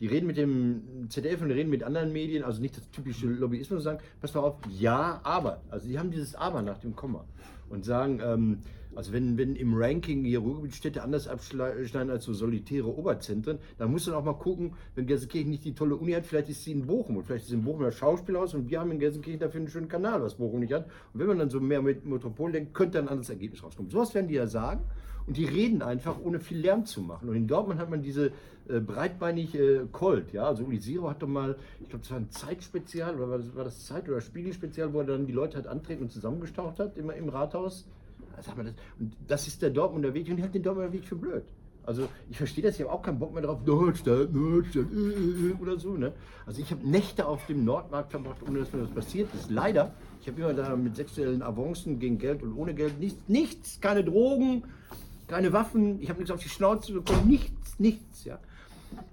Die reden mit dem ZDF und reden mit anderen Medien, also nicht das typische Lobbyismus, sagen, pass mal auf, ja, aber. Also die haben dieses Aber nach dem Komma und sagen, ähm, also wenn, wenn im Ranking hier Ruhrgebietstädte anders abschneiden als so solitäre Oberzentren, dann muss man auch mal gucken, wenn Gelsenkirchen nicht die tolle Uni hat, vielleicht ist sie in Bochum und vielleicht ist in Bochum das Schauspielhaus und wir haben in Gelsenkirchen dafür einen schönen Kanal, was Bochum nicht hat. Und wenn man dann so mehr mit Metropol denkt, könnte dann ein anderes Ergebnis rauskommen. Sowas werden die ja sagen und die reden einfach, ohne viel Lärm zu machen. Und in Dortmund hat man diese äh, breitbeinig äh, Colt, ja, also Uli Zero hat doch mal, ich glaube, das war ein Zeitspezial oder war das, war das Zeit- oder Spiegelspezial, wo er dann die Leute halt antreten und zusammengestaucht hat, immer im Rathaus. Sag mal, das, und das ist der Dortmunder Weg und ich halte den Dortmunder Weg für blöd. Also ich verstehe das, ich habe auch keinen Bock mehr drauf, Nordstadt, äh, äh, äh, oder so. Ne? Also ich habe Nächte auf dem Nordmarkt verbracht, ohne dass mir das passiert ist. Leider, ich habe immer da mit sexuellen Avancen gegen Geld und ohne Geld nichts, nichts, keine Drogen, keine Waffen, ich habe nichts auf die Schnauze bekommen, nichts, nichts. Ja.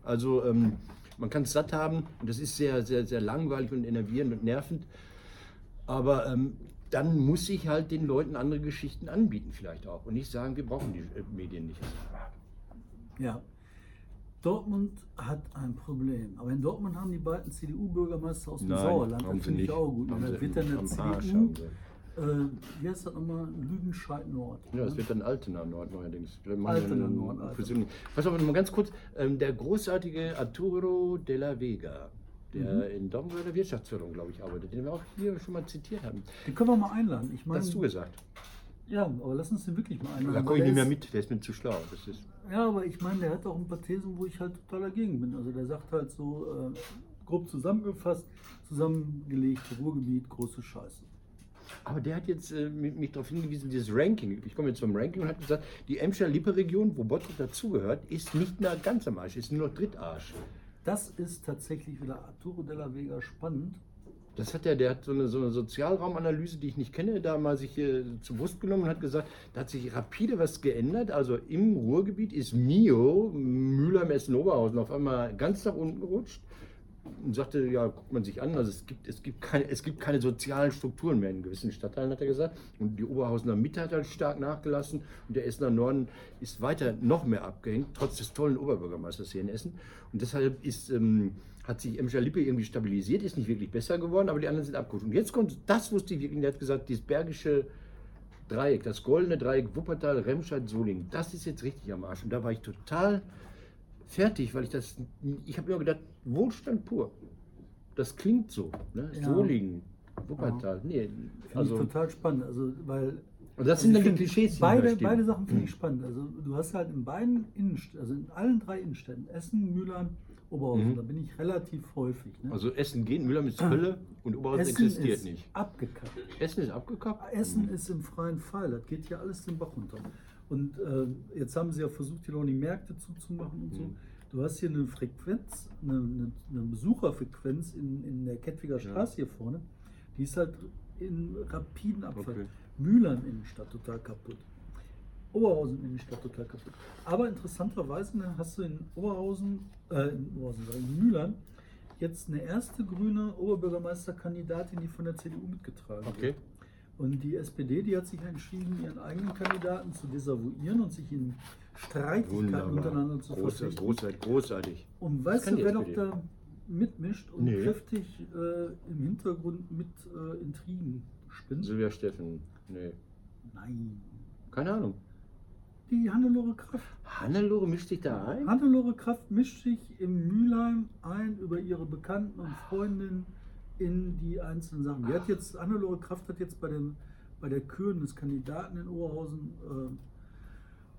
Also ähm, man kann es satt haben und das ist sehr, sehr, sehr langweilig und enervierend und nervend. Aber ähm, dann muss ich halt den Leuten andere Geschichten anbieten vielleicht auch und nicht sagen, wir brauchen die äh, Medien nicht. Ja. Dortmund hat ein Problem. Aber in Dortmund haben die beiden CDU-Bürgermeister aus dem Sauerland. haben Das finde ich auch gut. Und das wird dann der Arsch CDU, äh, wie heißt das nochmal? Lüdenscheid Nord. Ja, das wird dann Altena Nord neuerdings. Altena eine Nord. Pass auf, mal ganz kurz. Ähm, der großartige Arturo de la Vega, der Mhm. in bei der Wirtschaftsförderung, glaube ich, arbeitet, den wir auch hier schon mal zitiert haben. Den können wir mal einladen. Ich meine, Das hast du gesagt. ja, aber lass uns den wirklich mal einladen. Da komme ich nicht mehr mit, der ist mir zu schlau. Das ist, Ja, aber ich meine, der hat auch ein paar Thesen, wo ich halt total dagegen bin. Also der sagt halt so, äh, grob zusammengefasst, zusammengelegt, Ruhrgebiet, große Scheiße. Aber der hat jetzt äh, mich, mich darauf hingewiesen, dieses Ranking. Ich komme jetzt zum Ranking und hat gesagt, die Emscher-Lippe-Region, wo Bottrop dazugehört, ist nicht mehr ganz am Arsch, ist nur noch Drittarsch. Das ist tatsächlich wieder Arturo della Vega spannend. Das hat er, der hat so eine, so eine Sozialraumanalyse, die ich nicht kenne, da mal sich äh, zu Brust genommen und hat gesagt, da hat sich rapide was geändert. Also im Ruhrgebiet ist Mio, Mülheim, Essen, Oberhausen, auf einmal ganz nach unten gerutscht und sagte, ja, guckt man sich an, also es gibt, es gibt, keine, es gibt keine sozialen Strukturen mehr in gewissen Stadtteilen, hat er gesagt. Und die Oberhausener Mitte hat halt stark nachgelassen und der Essener Norden ist weiter noch mehr abgehängt, trotz des tollen Oberbürgermeisters hier in Essen. Und deshalb ist, ähm, hat sich Emscher Lippe irgendwie stabilisiert, ist nicht wirklich besser geworden, aber die anderen sind abgerutscht. Und jetzt kommt, das wusste ich wirklich, der hat gesagt, dieses bergische Dreieck, das goldene Dreieck Wuppertal, Remscheid, Solingen, das ist jetzt richtig am Arsch. Und da war ich total fertig, weil ich das, ich habe mir gedacht, Wohlstand pur. Das klingt so, ne? Ja. Solingen, Wuppertal, nee, Finde also, total spannend. Also, weil und das sind Also dann ich die Klischees, Beide, beide Sachen finde Mhm. ich spannend. Also du hast halt in beiden Innenstädten, also in allen drei Innenstädten, Essen, Mülheim, Oberhausen, Mhm. da bin ich relativ häufig. Ne? Also Essen geht, Mülheim ist Hölle und Oberhausen Essen existiert ist nicht. abgekackt. Essen ist abgekappt? Essen ist im freien Fall, das geht ja alles den Bach runter. Und äh, jetzt haben sie ja versucht, hier noch die Märkte zuzumachen und so. Mhm. Du hast hier eine Frequenz, eine, eine, eine Besucherfrequenz in, in der Kettwiger Straße hier vorne, die ist halt in rapiden Abfall. Okay. Mülheim Innenstadt total kaputt. Oberhausen Innenstadt total kaputt. Aber interessanterweise ne, hast du in Oberhausen, äh, in Oberhausen, in Mülheim jetzt eine erste grüne Oberbürgermeisterkandidatin, die von der CDU mitgetragen wird. Okay. Und die SPD, die hat sich entschieden, ihren eigenen Kandidaten zu desavouieren und sich in Streitigkeiten untereinander zu Großartig, verflechten. großartig, großartig. Und weißt du, wer doch SPD. da mitmischt und Nee. kräftig äh, im Hintergrund mit äh, Intrigen spinnt? Silvia Steffen, nee. Nein. Keine Ahnung. Die Hannelore Kraft. Hannelore mischt sich da ein? Hannelore Kraft mischt sich im Mülheim ein über ihre Bekannten und Freundinnen in die einzelnen Sachen. Die hat jetzt, Hannelore Kraft hat jetzt bei, den, bei der Küren des Kandidaten in Oberhausen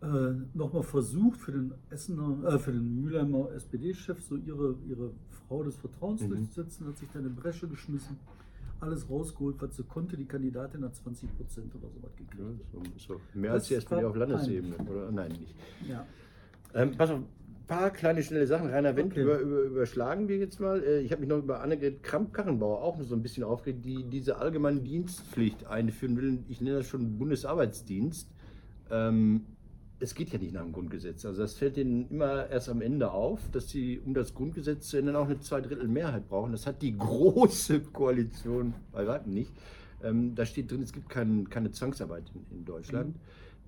äh, äh, nochmal versucht, für den Essener, äh, für den Mülheimer SPD-Chef so ihre, ihre Frau des Vertrauens Mhm. durchzusetzen, hat sich dann in Bresche geschmissen, alles rausgeholt, was sie konnte. Die Kandidatin hat 20 Prozent oder so was Ja, gekriegt. so, so. Mehr Das als die SPD auf Landesebene, oder? Nein, nicht. Ja. Ähm, pass auf, paar kleine schnelle Sachen. Rainer Wendt Okay. über, über, überschlagen wir jetzt mal. Äh, Ich habe mich noch über Annegret Kramp-Karrenbauer auch noch so ein bisschen aufgeregt, die diese allgemeine Dienstpflicht einführen will. Ich nenne das schon Bundesarbeitsdienst. Ähm, es geht ja nicht nach dem Grundgesetz. Also das fällt denen immer erst am Ende auf, dass sie, um das Grundgesetz zu ändern, auch eine Zweidrittelmehrheit brauchen. Das hat die [LAUGHS] große Koalition bei weitem nicht. Ähm, da steht drin, es gibt kein, keine Zwangsarbeit in, in Deutschland. Äh,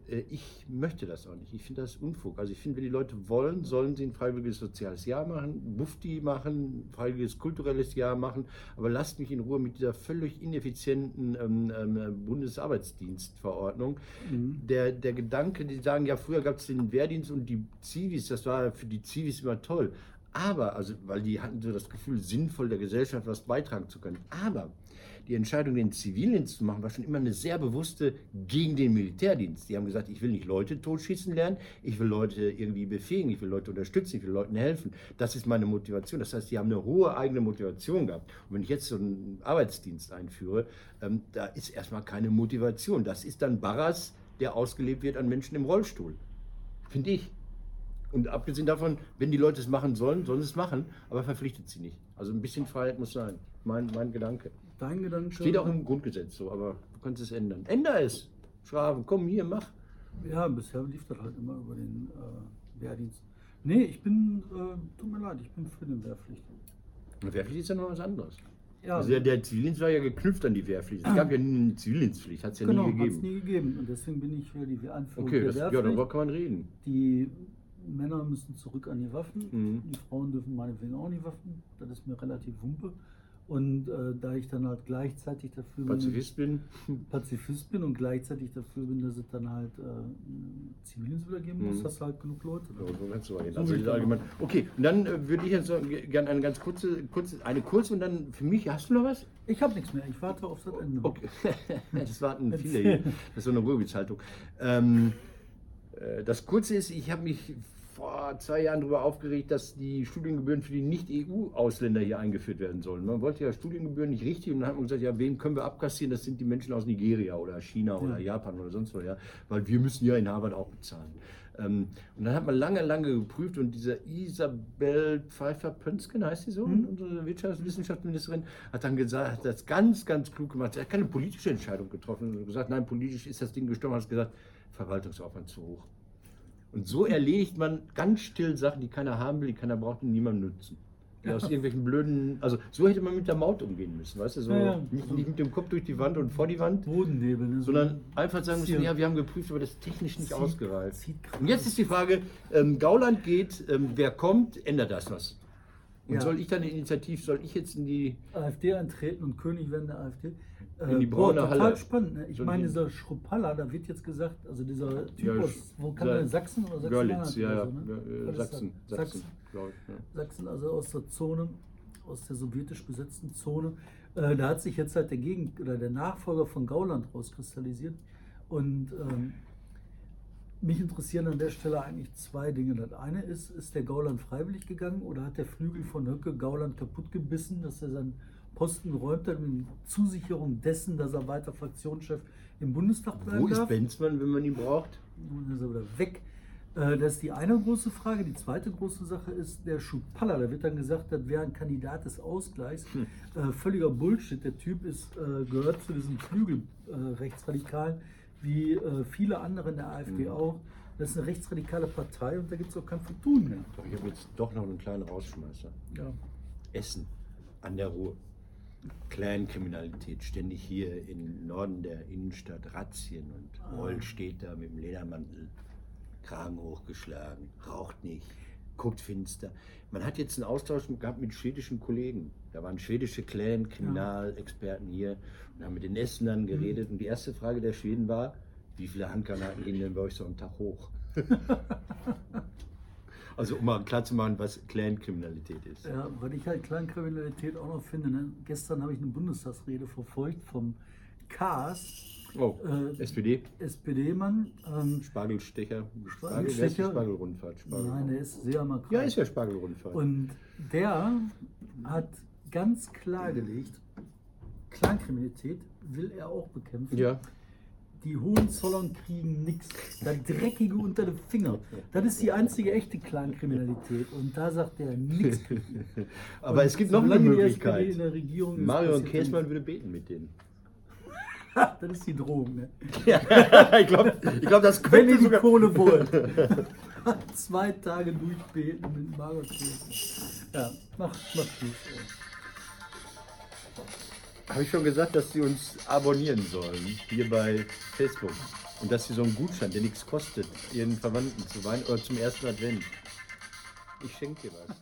Ich möchte das auch nicht. Ich finde das Unfug. Also ich finde, wenn die Leute wollen, sollen sie ein freiwilliges soziales Jahr machen, Bufti machen, ein freiwilliges kulturelles Jahr machen. Aber lasst mich in Ruhe mit dieser völlig ineffizienten ähm, ähm, Bundesarbeitsdienstverordnung. Mhm. Der, der Gedanke, die sagen, ja, früher gab es den Wehrdienst und die Zivis, das war für die Zivis immer toll. Aber, also, weil die hatten so das Gefühl, sinnvoll der Gesellschaft was beitragen zu können. Aber die Entscheidung, den Zivildienst zu machen, war schon immer eine sehr bewusste gegen den Militärdienst. Die haben gesagt, ich will nicht Leute totschießen lernen, ich will Leute irgendwie befähigen, ich will Leute unterstützen, ich will Leuten helfen. Das ist meine Motivation. Das heißt, die haben eine hohe eigene Motivation gehabt. Und wenn ich jetzt so einen Arbeitsdienst einführe, ähm, da ist erstmal keine Motivation. Das ist dann Barras, der ausgelebt wird an Menschen im Rollstuhl. Finde ich. Und abgesehen davon, wenn die Leute es machen sollen, sollen sie es machen, aber verpflichtet sie nicht. Also ein bisschen Freiheit muss sein. Mein, mein Gedanke. Dein Gedanke. Steht auch im Grundgesetz so, aber du kannst es ändern. Änder es. Schraven, komm hier, mach. Ja, bisher lief das halt immer über den äh, Wehrdienst. Nee, ich bin, äh, tut mir leid, ich bin für den Wehrpflicht. Und Wehrpflicht ist ja noch was anderes. Ja, Also der, der Zivildienst war ja geknüpft an die Wehrpflicht. Es gab ja nie eine Zivildienstpflicht, hat es ja genau, nie hat es gegeben. nie gegeben. Und deswegen bin ich für die Einführung Okay, der das, ja, Wehrpflicht. darüber kann man reden. Die Männer müssen zurück an die Waffen. Mhm. Die Frauen dürfen meinetwegen auch an die Waffen. Das ist mir relativ wumpe. Und äh, da ich dann halt gleichzeitig dafür Pazifist bin. bin, [LAUGHS] Pazifist bin und gleichzeitig dafür bin, dass es dann halt äh, wieder geben muss, Mhm. hast du halt genug Leute. So, so kannst du reden. So Also will ich diese das allgemein. Okay, und dann äh, würde ich jetzt so gerne eine ganz kurze, kurze, eine kurze und dann für mich, hast du noch was? Ich habe nichts mehr, ich warte auf das Ende. Okay, [LAUGHS] das warten [LAUGHS] viele hier. Das ist so eine Ruhegehaltung. Ähm, äh, das Kurze ist, ich habe mich vor zwei Jahren darüber aufgeregt, dass die Studiengebühren für die Nicht-EU-Ausländer hier eingeführt werden sollen. Man wollte ja Studiengebühren nicht richtig und dann hat man gesagt, ja, wen können wir abkassieren? Das sind die Menschen aus Nigeria oder China oder Ja. Japan oder sonst wo, ja, weil wir müssen ja in Harvard auch bezahlen. Ähm, und dann hat man lange, lange geprüft und diese Isabel Pfeiffer-Pönsken, heißt sie so, Mhm. unsere Wirtschaftswissenschaftsministerin, hat dann gesagt, hat das ganz, ganz klug gemacht. Sie hat keine politische Entscheidung getroffen und gesagt, nein, politisch ist das Ding gestorben, hat gesagt, Verwaltungsaufwand zu hoch. Und so erledigt man ganz still Sachen, die keiner haben will, die keiner braucht und niemandem nützen. Die aus irgendwelchen blöden, also so hätte man mit der Maut umgehen müssen, weißt du, so Ja, ja. Nicht, nicht mit dem Kopf durch die Wand und vor die Wand, Bodennebel, ne? so sondern einfach sagen müssen, ja, wir haben geprüft, aber das ist technisch nicht zieht- ausgereift. zieht. Und jetzt ist die Frage, ähm, Gauland geht, ähm, wer kommt, ändert das was? Und Ja. soll ich dann initiativ, soll ich jetzt in die. AfD eintreten und König werden der AfD. Äh, In die braune total Halle. spannend. Ne? Ich So meine, die- dieser Schruppalla, da wird jetzt gesagt, also dieser Typ Ja, aus, wo Sa- der? Sachsen oder Sachsen? Görlitz, ja, ja. so, ne? äh, Sachsen? Sachsen, Sachsen. glaube ich. Ja. Sachsen, also aus der Zone, aus der sowjetisch besetzten Zone. Äh, da hat sich jetzt halt der Gegen oder der Nachfolger von Gauland rauskristallisiert. Und ähm, mich interessieren an der Stelle eigentlich zwei Dinge. Das eine ist, ist der Gauland freiwillig gegangen oder hat der Flügel von Höcke Gauland kaputt gebissen, dass er seinen Posten geräumt hat, mit Zusicherung dessen, dass er weiter Fraktionschef im Bundestag bleiben Wo ist darf? Benzmann, wenn man ihn braucht? Nun ist er wieder weg. Äh, Das ist die eine große Frage. Die zweite große Sache ist der Schupalla. Da wird dann gesagt, das wäre ein Kandidat des Ausgleichs. Äh, völliger Bullshit. Der Typ ist, äh, gehört zu diesem Flügel äh, wie äh, viele andere in der AfD auch. Das ist eine rechtsradikale Partei und da gibt es auch kein Vertun mehr. Ich habe jetzt doch noch einen kleinen Rausschmeißer. Ja. Essen an der Ruhr. Clankriminalität, ständig hier im Norden der Innenstadt, Razzien und Roll steht da mit dem Ledermantel, Kragen hochgeschlagen, raucht nicht, guckt finster. Man hat jetzt einen Austausch gehabt mit schwedischen Kollegen. Da waren schwedische Clan-Kriminalexperten hier und haben mit den Essenern geredet. Und die erste Frage der Schweden war, wie viele Handgranaten gehen denn bei euch so am Tag hoch? [LAUGHS] also um mal klarzumachen, was Clan-Kriminalität ist. Ja, weil ich halt Kleinkriminalität auch noch finde. Ne? Gestern habe ich eine Bundestagsrede verfolgt vom Kaas, Oh, Äh, SPD, SPD-Mann. Ähm, Spargelstecher, Spargel, Spargelstecher? Spargelrundfahrt. Spargel. nein, der ist sehr makro. ja, ist ja Spargelrundfahrt. Und der hat ganz klargelegt, Kleinkriminalität will er auch bekämpfen. ja, Die Hohenzollern kriegen nichts. Das Dreckige unter den Finger. Das ist die einzige echte Kleinkriminalität. Und da sagt er nichts. [LAUGHS] aber Und es gibt noch eine Möglichkeit. In der Regierung ist, Mario und Käsmann würde beten mit denen. [LAUGHS] Das ist die Drohung. Ne? [LAUGHS] ich glaube, ich glaub, das Wenn ihr könnte die sogar... Kohle wollt. Zwei Tage durchbeten mit Margot Käse. Ja, macht, macht gut. Habe ich schon gesagt, dass sie uns abonnieren sollen, hier bei Facebook. Und dass sie so einen Gutschein, der nichts kostet, ihren Verwandten zu Weihnachten oder zum ersten Advent. Ich schenke dir was.